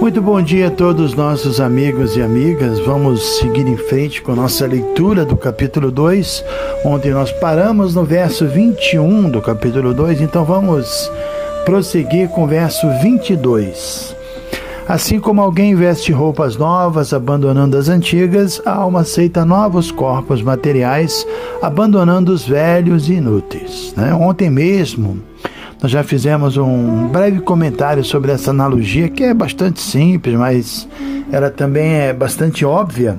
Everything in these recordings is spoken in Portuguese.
Muito bom dia a todos nossos amigos e amigas. Vamos seguir em frente com nossa leitura do capítulo 2. Ontem nós paramos no verso 21 do capítulo 2, então vamos prosseguir com o verso 22. Assim como alguém veste roupas novas, abandonando as antigas, a alma aceita novos corpos materiais, abandonando os velhos e inúteis. Né? Ontem mesmo, nós já fizemos um breve comentário sobre essa analogia, que é bastante simples, mas ela também é bastante óbvia.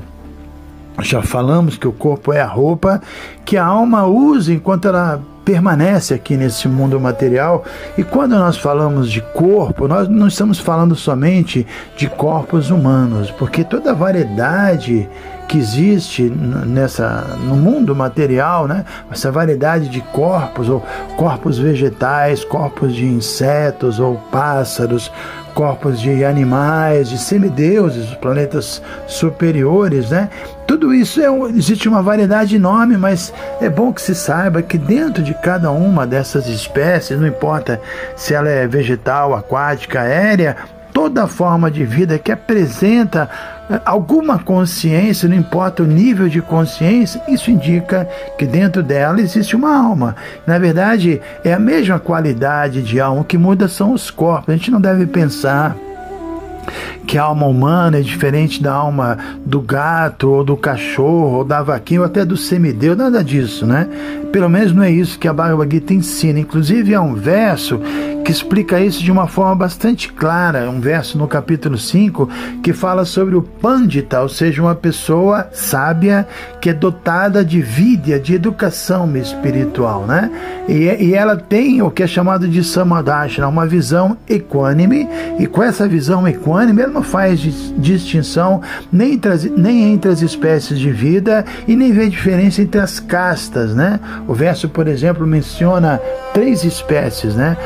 Já falamos que o corpo é a roupa que a alma usa enquanto ela permanece aqui nesse mundo material. E quando nós falamos de corpo, nós não estamos falando somente de corpos humanos, porque toda a variedade que existe nessa no mundo material, né? Essa variedade de corpos ou corpos vegetais, corpos de insetos ou pássaros, corpos de animais, de semideuses, planetas superiores, né? Tudo isso é, existe uma variedade enorme, mas é bom que se saiba que dentro de cada uma dessas espécies, não importa se ela é vegetal, aquática, aérea, toda forma de vida que apresenta eh, alguma consciência, não importa o nível de consciência, isso indica que dentro dela existe uma alma. Na verdade, é a mesma qualidade de alma, o que muda são os corpos. A gente não deve pensar que a alma humana é diferente da alma do gato, ou do cachorro, ou da vaquinha, ou até do semideu, nada disso, né? Pelo menos não é isso que a Bhagavad Gita ensina. Inclusive, há um verso que explica isso de uma forma bastante clara, um verso no capítulo 5 que fala sobre o Pandita, ou seja, uma pessoa sábia que é dotada de vida, de educação espiritual, né? E, e ela tem o que é chamado de Samadhana, uma visão equânime, e com essa visão equânime, ela não faz distinção nem entre, as, nem entre as espécies de vida e nem vê diferença entre as castas, né? O verso, por exemplo, menciona três espécies, né?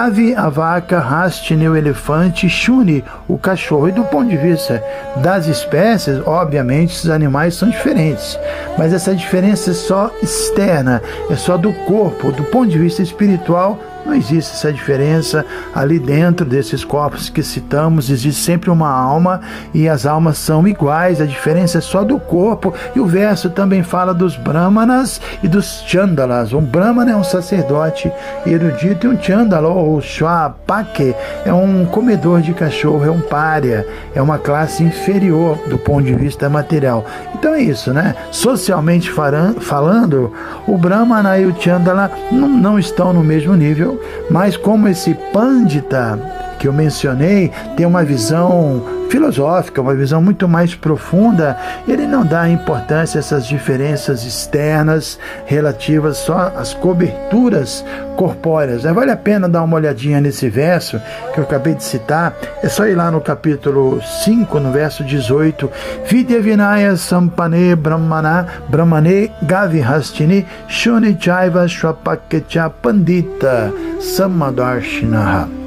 Gavi, a vaca, Hastini, o elefante, Shuni, o cachorro. E do ponto de vista das espécies, obviamente, esses animais são diferentes. Mas essa diferença é só externa, é só do corpo. Do ponto de vista espiritual, não existe essa diferença ali dentro desses corpos que citamos, existe sempre uma alma e as almas são iguais, a diferença é só do corpo. E o verso também fala dos brahmanas e dos chandalas. Um brahmana é um sacerdote erudito e um chandala ou shwapake é um comedor de cachorro, é um pária, é uma classe inferior do ponto de vista material. Então é isso, né? Socialmente falando, o brahmana e o chandala não, não estão no mesmo nível mas como esse Pandita que eu mencionei tem uma visão filosófica, uma visão muito mais profunda, ele não dá importância a essas diferenças externas relativas só às coberturas corpóreas. Né? Vale a pena dar uma olhadinha nesse verso que eu acabei de citar. É só ir lá no capítulo 5, no verso 18. Vidya Vinaya Sampane Brahmana Brahmane Gavihastini Shuni Chaiva Shwapakecha Pandita Samadarshinaha.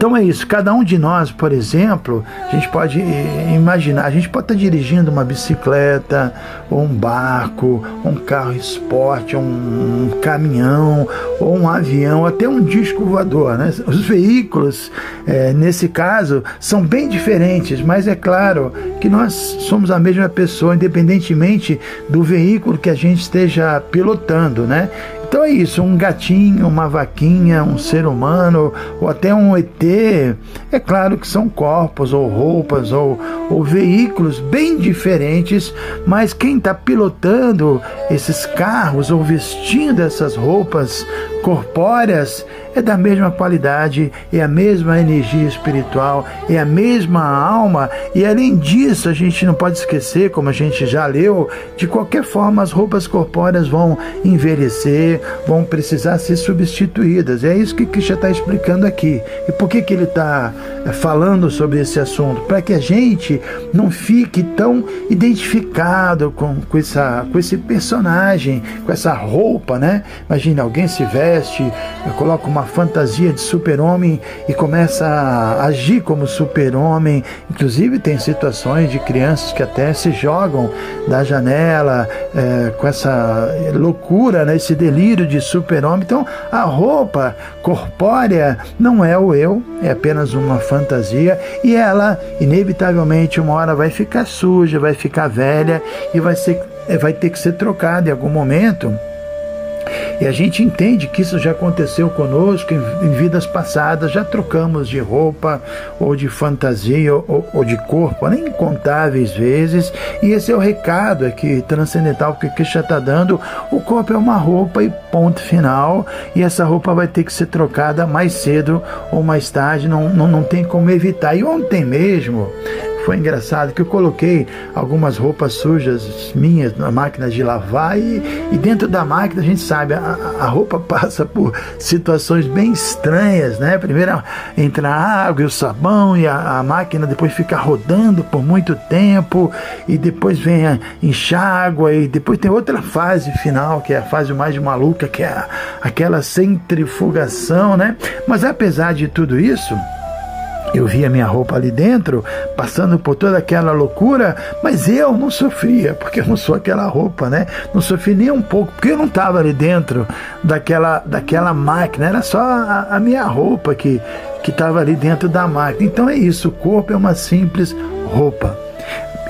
Então é isso. Cada um de nós, por exemplo, a gente pode imaginar, a gente pode estar dirigindo uma bicicleta, ou um barco, um carro esporte, um, caminhão, ou um avião, até um disco voador. Né? Os veículos, é, nesse caso, são bem diferentes, mas é claro que nós somos a mesma pessoa, independentemente do veículo que a gente esteja pilotando, né? Então é isso, um gatinho, uma vaquinha, um ser humano ou até um ET, é claro que são corpos ou roupas ou, ou veículos bem diferentes, mas quem está pilotando esses carros ou vestindo essas roupas corpóreas é da mesma qualidade, é a mesma energia espiritual, é a mesma alma, e além disso, a gente não pode esquecer, como a gente já leu, de qualquer forma as roupas corpóreas vão envelhecer, vão precisar ser substituídas. É isso que Krishna está explicando aqui. E por que, que ele está eh, falando sobre esse assunto? Para que a gente não fique tão identificado com, com, essa, com esse personagem, com essa roupa, né? Imagina, alguém se veste, coloca uma fantasia de super-homem e começa a agir como super-homem. Inclusive, tem situações de crianças que até se jogam da janela é, com essa loucura, né? esse delírio de super-homem. Então, a roupa corpórea não é o eu, é apenas uma fantasia e ela, inevitavelmente, uma hora vai ficar suja, vai ficar velha e vai, ser, vai ter que ser trocada em algum momento. E a gente entende que isso já aconteceu conosco em, em vidas passadas, já trocamos de roupa, ou de fantasia, ou, ou de corpo, né, incontáveis vezes. E esse é o recado aqui transcendental que Krishna está dando. O corpo é uma roupa e ponto final. E essa roupa vai ter que ser trocada mais cedo ou mais tarde, não, não, não tem como evitar. E ontem mesmo, foi engraçado que eu coloquei algumas roupas sujas minhas na máquina de lavar e, e dentro da máquina a gente sabe, a, a, roupa passa por situações bem estranhas, né? Primeiro entra a água e o sabão e a, a máquina depois fica rodando por muito tempo e depois vem a enxágua e depois tem outra fase final que é a fase mais maluca que é a, aquela centrifugação, né? Mas apesar de tudo isso, eu via minha roupa ali dentro, passando por toda aquela loucura, mas eu não sofria, porque eu não sou aquela roupa, né? Não sofri nem um pouco, porque eu não estava ali dentro daquela, daquela máquina, era só a, a minha roupa que estava ali dentro da máquina. Então é isso, o corpo é uma simples roupa.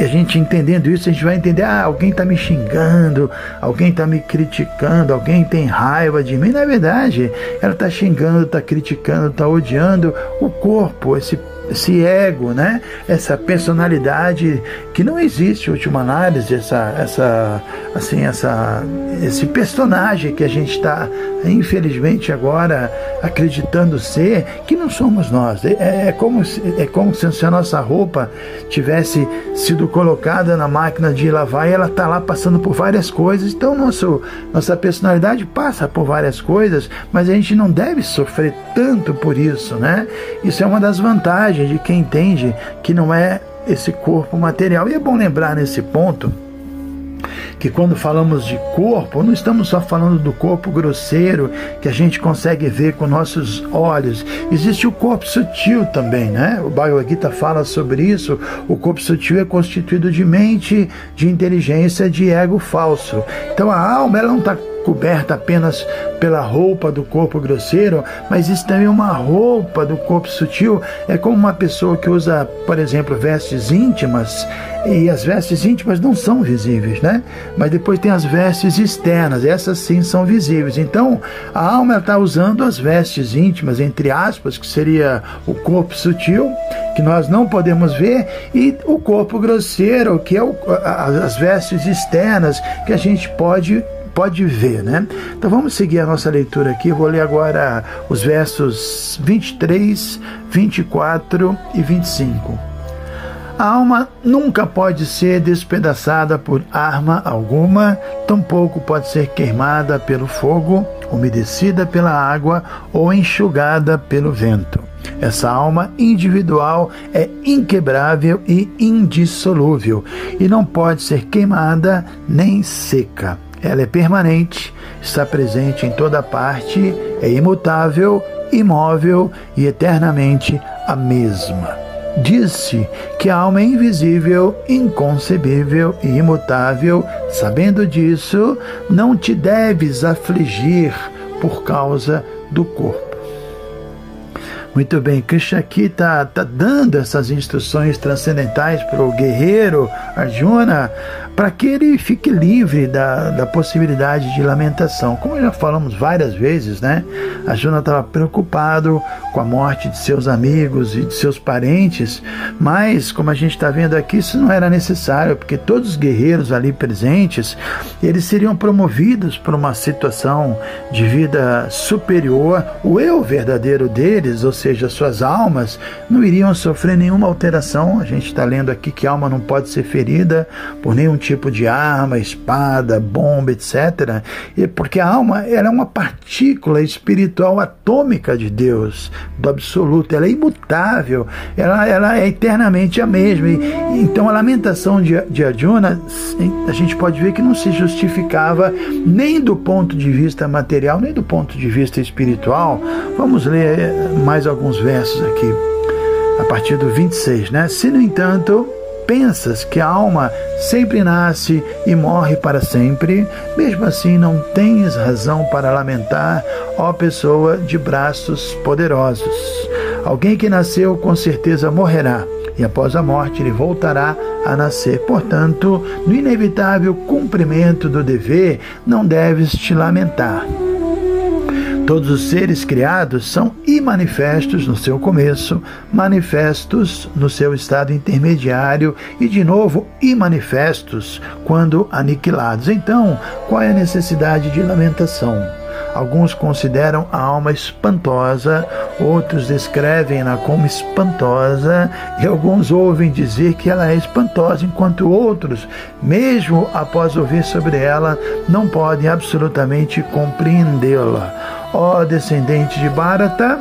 E a gente entendendo isso, a gente vai entender: ah, alguém está me xingando, alguém está me criticando, alguém tem raiva de mim. Na verdade, ela está xingando, está criticando, está odiando o corpo, esse esse ego, né? Essa personalidade que não existe, última análise, essa, essa, assim, essa, esse personagem que a gente está, infelizmente, agora acreditando ser, que não somos nós. É, é, como, se, é como se a nossa roupa tivesse sido colocada na máquina de lavar e ela está lá passando por várias coisas. Então, nosso, nossa personalidade passa por várias coisas, mas a gente não deve sofrer tanto por isso, né? Isso é uma das vantagens de quem entende que não é esse corpo material. E é bom lembrar nesse ponto que quando falamos de corpo, não estamos só falando do corpo grosseiro que a gente consegue ver com nossos olhos. Existe o corpo sutil também, né? O Bhagavad Gita fala sobre isso. O corpo sutil é constituído de mente, de inteligência, de ego falso. Então a alma ela não está coberta apenas pela roupa do corpo grosseiro, mas isso também é uma roupa do corpo sutil. É como uma pessoa que usa, por exemplo, vestes íntimas, e as vestes íntimas não são visíveis, né? Mas depois tem as vestes externas, essas sim são visíveis. Então, a alma está usando as vestes íntimas, entre aspas, que seria o corpo sutil, que nós não podemos ver, e o corpo grosseiro, que é o, as vestes externas, que a gente pode pode ver, né? Então vamos seguir a nossa leitura aqui. vou ler agora os versos 23, 24 e 25. A alma nunca pode ser despedaçada por arma alguma, tampouco pode ser queimada pelo fogo, umedecida pela água ou enxugada pelo vento. Essa alma individual é inquebrável e indissolúvel e não pode ser queimada nem seca. Ela é permanente, está presente em toda parte, é imutável, imóvel e eternamente a mesma. Disse que a alma é invisível, inconcebível e imutável. Sabendo disso, não te deves afligir por causa do corpo. Muito bem, Krishna aqui está tá dando essas instruções transcendentais para o guerreiro Arjuna para que ele fique livre da, da possibilidade de lamentação. Como já falamos várias vezes, né? Arjuna estava preocupado com a morte de seus amigos e de seus parentes, mas como a gente está vendo aqui, isso não era necessário, porque todos os guerreiros ali presentes, eles seriam promovidos para uma situação de vida superior. O eu verdadeiro deles, ou seja, suas almas, não iriam sofrer nenhuma alteração. A gente está lendo aqui que a alma não pode ser ferida por nenhum tipo de arma, espada, bomba, etc. E porque a alma ela é uma partícula espiritual atômica de Deus, do absoluto. Ela é imutável, ela, ela é eternamente a mesma. E, então a lamentação de, de Arjuna, a gente pode ver que não se justificava nem do ponto de vista material, nem do ponto de vista espiritual. Vamos ler mais alguns versos aqui, a partir do 26, né? Se, no entanto, pensas que a alma sempre nasce e morre para sempre, mesmo assim não tens razão para lamentar, ó pessoa de braços poderosos. Alguém que nasceu com certeza morrerá, e após a morte ele voltará a nascer. Portanto, no inevitável cumprimento do dever, não deves te lamentar. Todos os seres criados são imanifestos no seu começo, manifestos no seu estado intermediário e, de novo, imanifestos quando aniquilados. Então, qual é a necessidade de lamentação? Alguns consideram a alma espantosa, outros descrevem-na como espantosa, e alguns ouvem dizer que ela é espantosa, enquanto outros, mesmo após ouvir sobre ela, não podem absolutamente compreendê-la. Ó descendente de Bharata,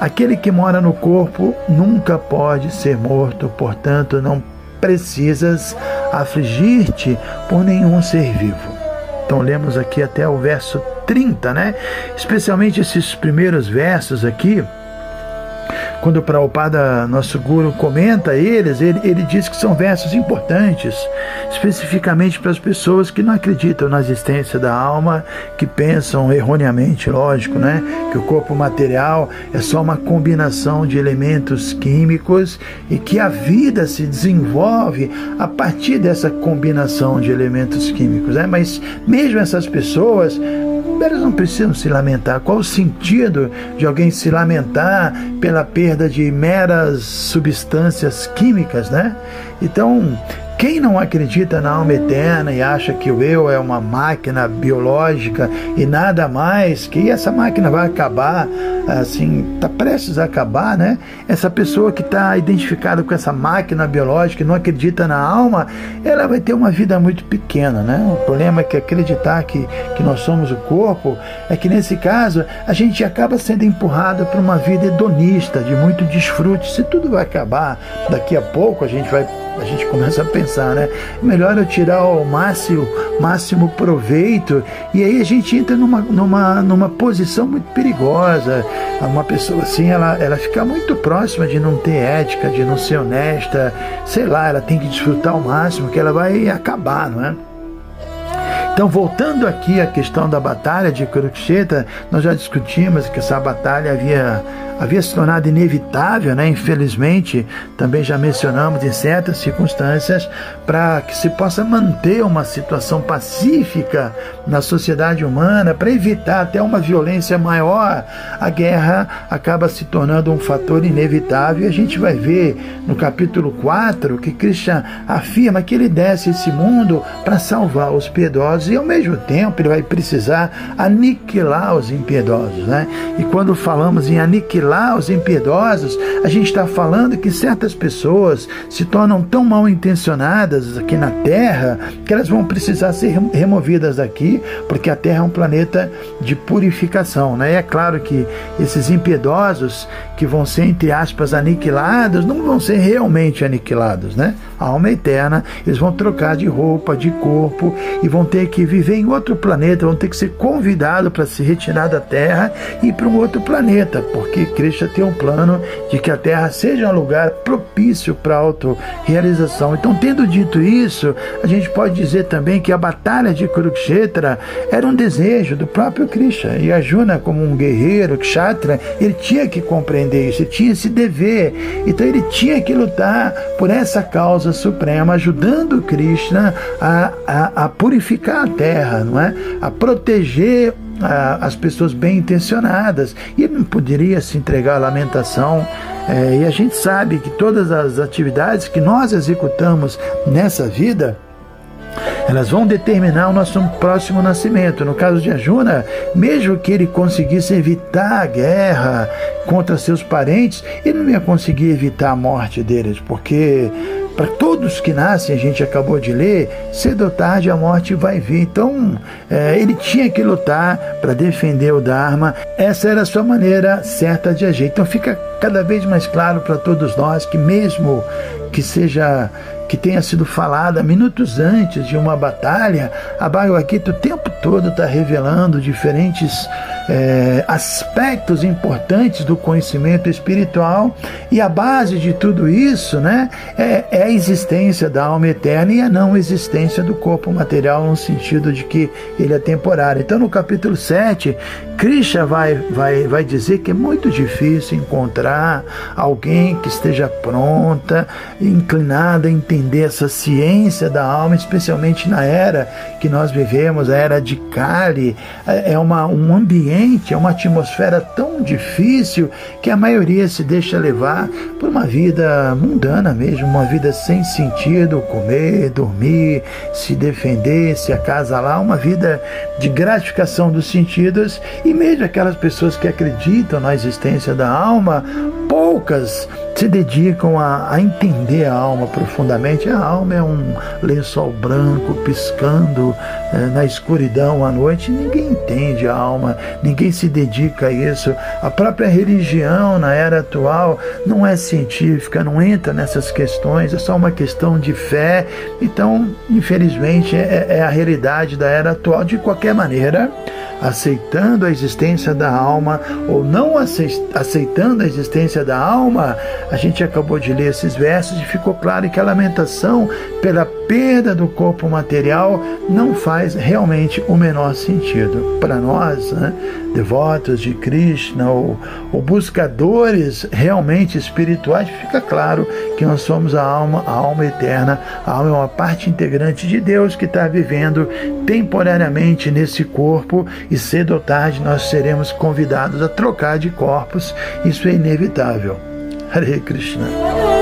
aquele que mora no corpo nunca pode ser morto, portanto, não precisas afligir-te por nenhum ser vivo. Então, lemos aqui até o verso 30, né? Especialmente esses primeiros versos aqui quando o Prabhupada, nosso guru, comenta eles, ele, ele diz que são versos importantes, especificamente para as pessoas que não acreditam na existência da alma, que pensam erroneamente, lógico, né? Que o corpo material é só uma combinação de elementos químicos e que a vida se desenvolve a partir dessa combinação de elementos químicos, né? Mas mesmo essas pessoas elas não precisam se lamentar. Qual o sentido de alguém se lamentar pela perda de meras substâncias químicas, né? Então, quem não acredita na alma eterna e acha que o eu é uma máquina biológica e nada mais, que essa máquina vai acabar, assim, está prestes a acabar, né? Essa pessoa que está identificada com essa máquina biológica e não acredita na alma, ela vai ter uma vida muito pequena, né? O problema é que acreditar que, que nós somos o corpo é que nesse caso a gente acaba sendo empurrado para uma vida hedonista, de muito desfrute. Se tudo vai acabar daqui a pouco, a gente vai a gente começa a pensar, né? Melhor eu tirar o máximo, máximo proveito e aí a gente entra numa, numa, numa posição muito perigosa. Uma pessoa assim, ela, ela fica muito próxima de não ter ética, de não ser honesta, sei lá, ela tem que desfrutar ao máximo que ela vai acabar, não é? Então, voltando aqui à questão da batalha de Kurukshetra, nós já discutimos que essa batalha havia havia se tornado inevitável, né? infelizmente, também já mencionamos em certas circunstâncias, para que se possa manter uma situação pacífica na sociedade humana, para evitar até uma violência maior, a guerra acaba se tornando um fator inevitável. E a gente vai ver no capítulo 4 que Krishna afirma que ele desce esse mundo para salvar os piedosos e ao mesmo tempo ele vai precisar aniquilar os impiedosos. Né? E quando falamos em aniquilar, os impiedosos, a gente está falando que certas pessoas se tornam tão mal intencionadas aqui na Terra que elas vão precisar ser removidas daqui, porque a Terra é um planeta de purificação. Né? E é claro que esses impiedosos que vão ser, entre aspas, aniquilados, não vão ser realmente aniquilados. Né? A alma é eterna, eles vão trocar de roupa, de corpo e vão ter que viver em outro planeta, vão ter que ser convidados para se retirar da Terra e ir para um outro planeta, porque Cristo tem um plano de que a Terra seja um lugar propício para a autorrealização. Então, tendo dito isso, a gente pode dizer também que a batalha de Kurukshetra era um desejo do próprio Krishna. E Arjuna, como um guerreiro, Kshatra, ele tinha que compreender isso, ele tinha esse dever. Então, ele tinha que lutar por essa causa suprema, ajudando Krishna a, a, a purificar a terra, não é? a proteger as pessoas bem intencionadas. E ele não poderia se entregar à lamentação. É, e a gente sabe que todas as atividades que nós executamos nessa vida, elas vão determinar o nosso próximo nascimento. No caso de Ajuna, mesmo que ele conseguisse evitar a guerra contra seus parentes, ele não ia conseguir evitar a morte deles, porque para todos que nascem, a gente acabou de ler, cedo ou tarde a morte vai vir. Então, é, ele tinha que lutar para defender o Dharma. Essa era a sua maneira certa de agir. Então, fica cada vez mais claro para todos nós que, mesmo que seja que tenha sido falada minutos antes de uma batalha, a Bhagavad o tempo todo está revelando diferentes é, aspectos importantes do conhecimento espiritual e a base de tudo isso né, é, é, a existência da alma eterna e a não existência do corpo material no sentido de que ele é temporário. Então no capítulo 7, Krishna vai, vai, vai dizer que é muito difícil encontrar alguém que esteja pronta, inclinada a entender essa ciência da alma, especialmente na era que nós vivemos, a era de Kali, é uma, um ambiente ambiente, é uma atmosfera tão difícil que a maioria se deixa levar por uma vida mundana mesmo, uma vida sem sentido, comer, dormir, se defender, se acasalar, uma vida de gratificação dos sentidos. E mesmo aquelas pessoas que acreditam na existência da alma, poucas se dedicam a, a, entender a alma profundamente. A alma é um lençol branco piscando é, na escuridão à noite. Ninguém entende a alma, ninguém se dedica a isso. A própria religião na era atual não é científica, não entra nessas questões, é só uma questão de fé. Então, infelizmente, é, é a realidade da era atual. De qualquer maneira, aceitando a existência da alma ou não aceitando a existência da alma, a gente acabou de ler esses versos e ficou claro que a lamentação pela perda do corpo material não faz realmente o menor sentido. Para nós, né, devotos de Krishna ou, ou, buscadores realmente espirituais, fica claro que nós somos a alma, a alma eterna. A alma é uma parte integrante de Deus que está vivendo temporariamente nesse corpo e cedo ou tarde nós seremos convidados a trocar de corpos. Isso é inevitável. Hare Krishna.